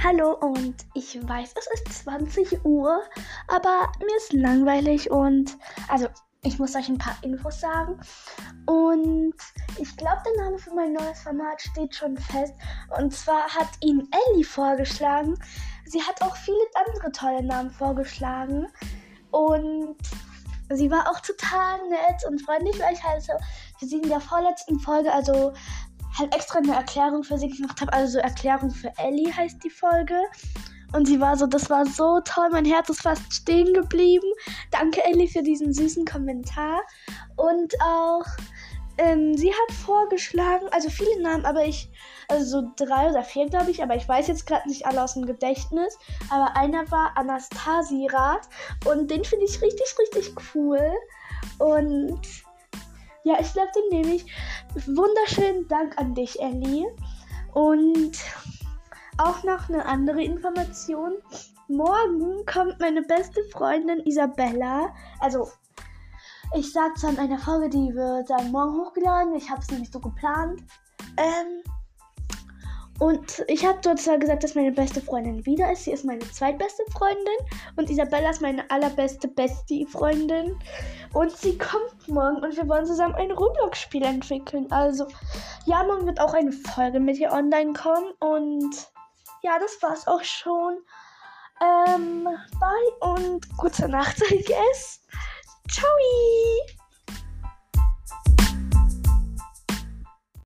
Hallo und ich weiß, es ist 20 Uhr, aber mir ist langweilig und also ich muss euch ein paar Infos sagen. Und ich glaube, der Name für mein neues Format steht schon fest. Und zwar hat ihn Ellie vorgeschlagen. Sie hat auch viele andere tolle Namen vorgeschlagen. Und sie war auch total nett und freundlich, weil ich halt für sie in der vorletzten Folge, also halt extra eine Erklärung für sie gemacht habe. Also Erklärung für Ellie heißt die Folge. Und sie war so, das war so toll, mein Herz ist fast stehen geblieben. Danke Ellie für diesen süßen Kommentar. Und auch, ähm, sie hat vorgeschlagen, also viele Namen, aber ich, also so drei oder vier glaube ich, aber ich weiß jetzt gerade nicht alle aus dem Gedächtnis. Aber einer war Anastasirat und den finde ich richtig, richtig cool. Und ja, ich glaube, den nehme ich. Wunderschönen Dank an dich, Ellie. Und auch noch eine andere Information. Morgen kommt meine beste Freundin Isabella. Also, ich sag's an einer Folge, die wird dann morgen hochgeladen. Ich habe es nämlich so geplant. Ähm, und ich habe dort zwar gesagt, dass meine beste Freundin wieder ist. Sie ist meine zweitbeste Freundin. Und Isabella ist meine allerbeste Bestie-Freundin. Und sie kommt morgen und wir wollen zusammen ein Roblox-Spiel entwickeln. Also, ja, morgen wird auch eine Folge mit ihr online kommen. Und ja, das war's auch schon. Ähm, bye und gute Nacht, I guess. Ciao!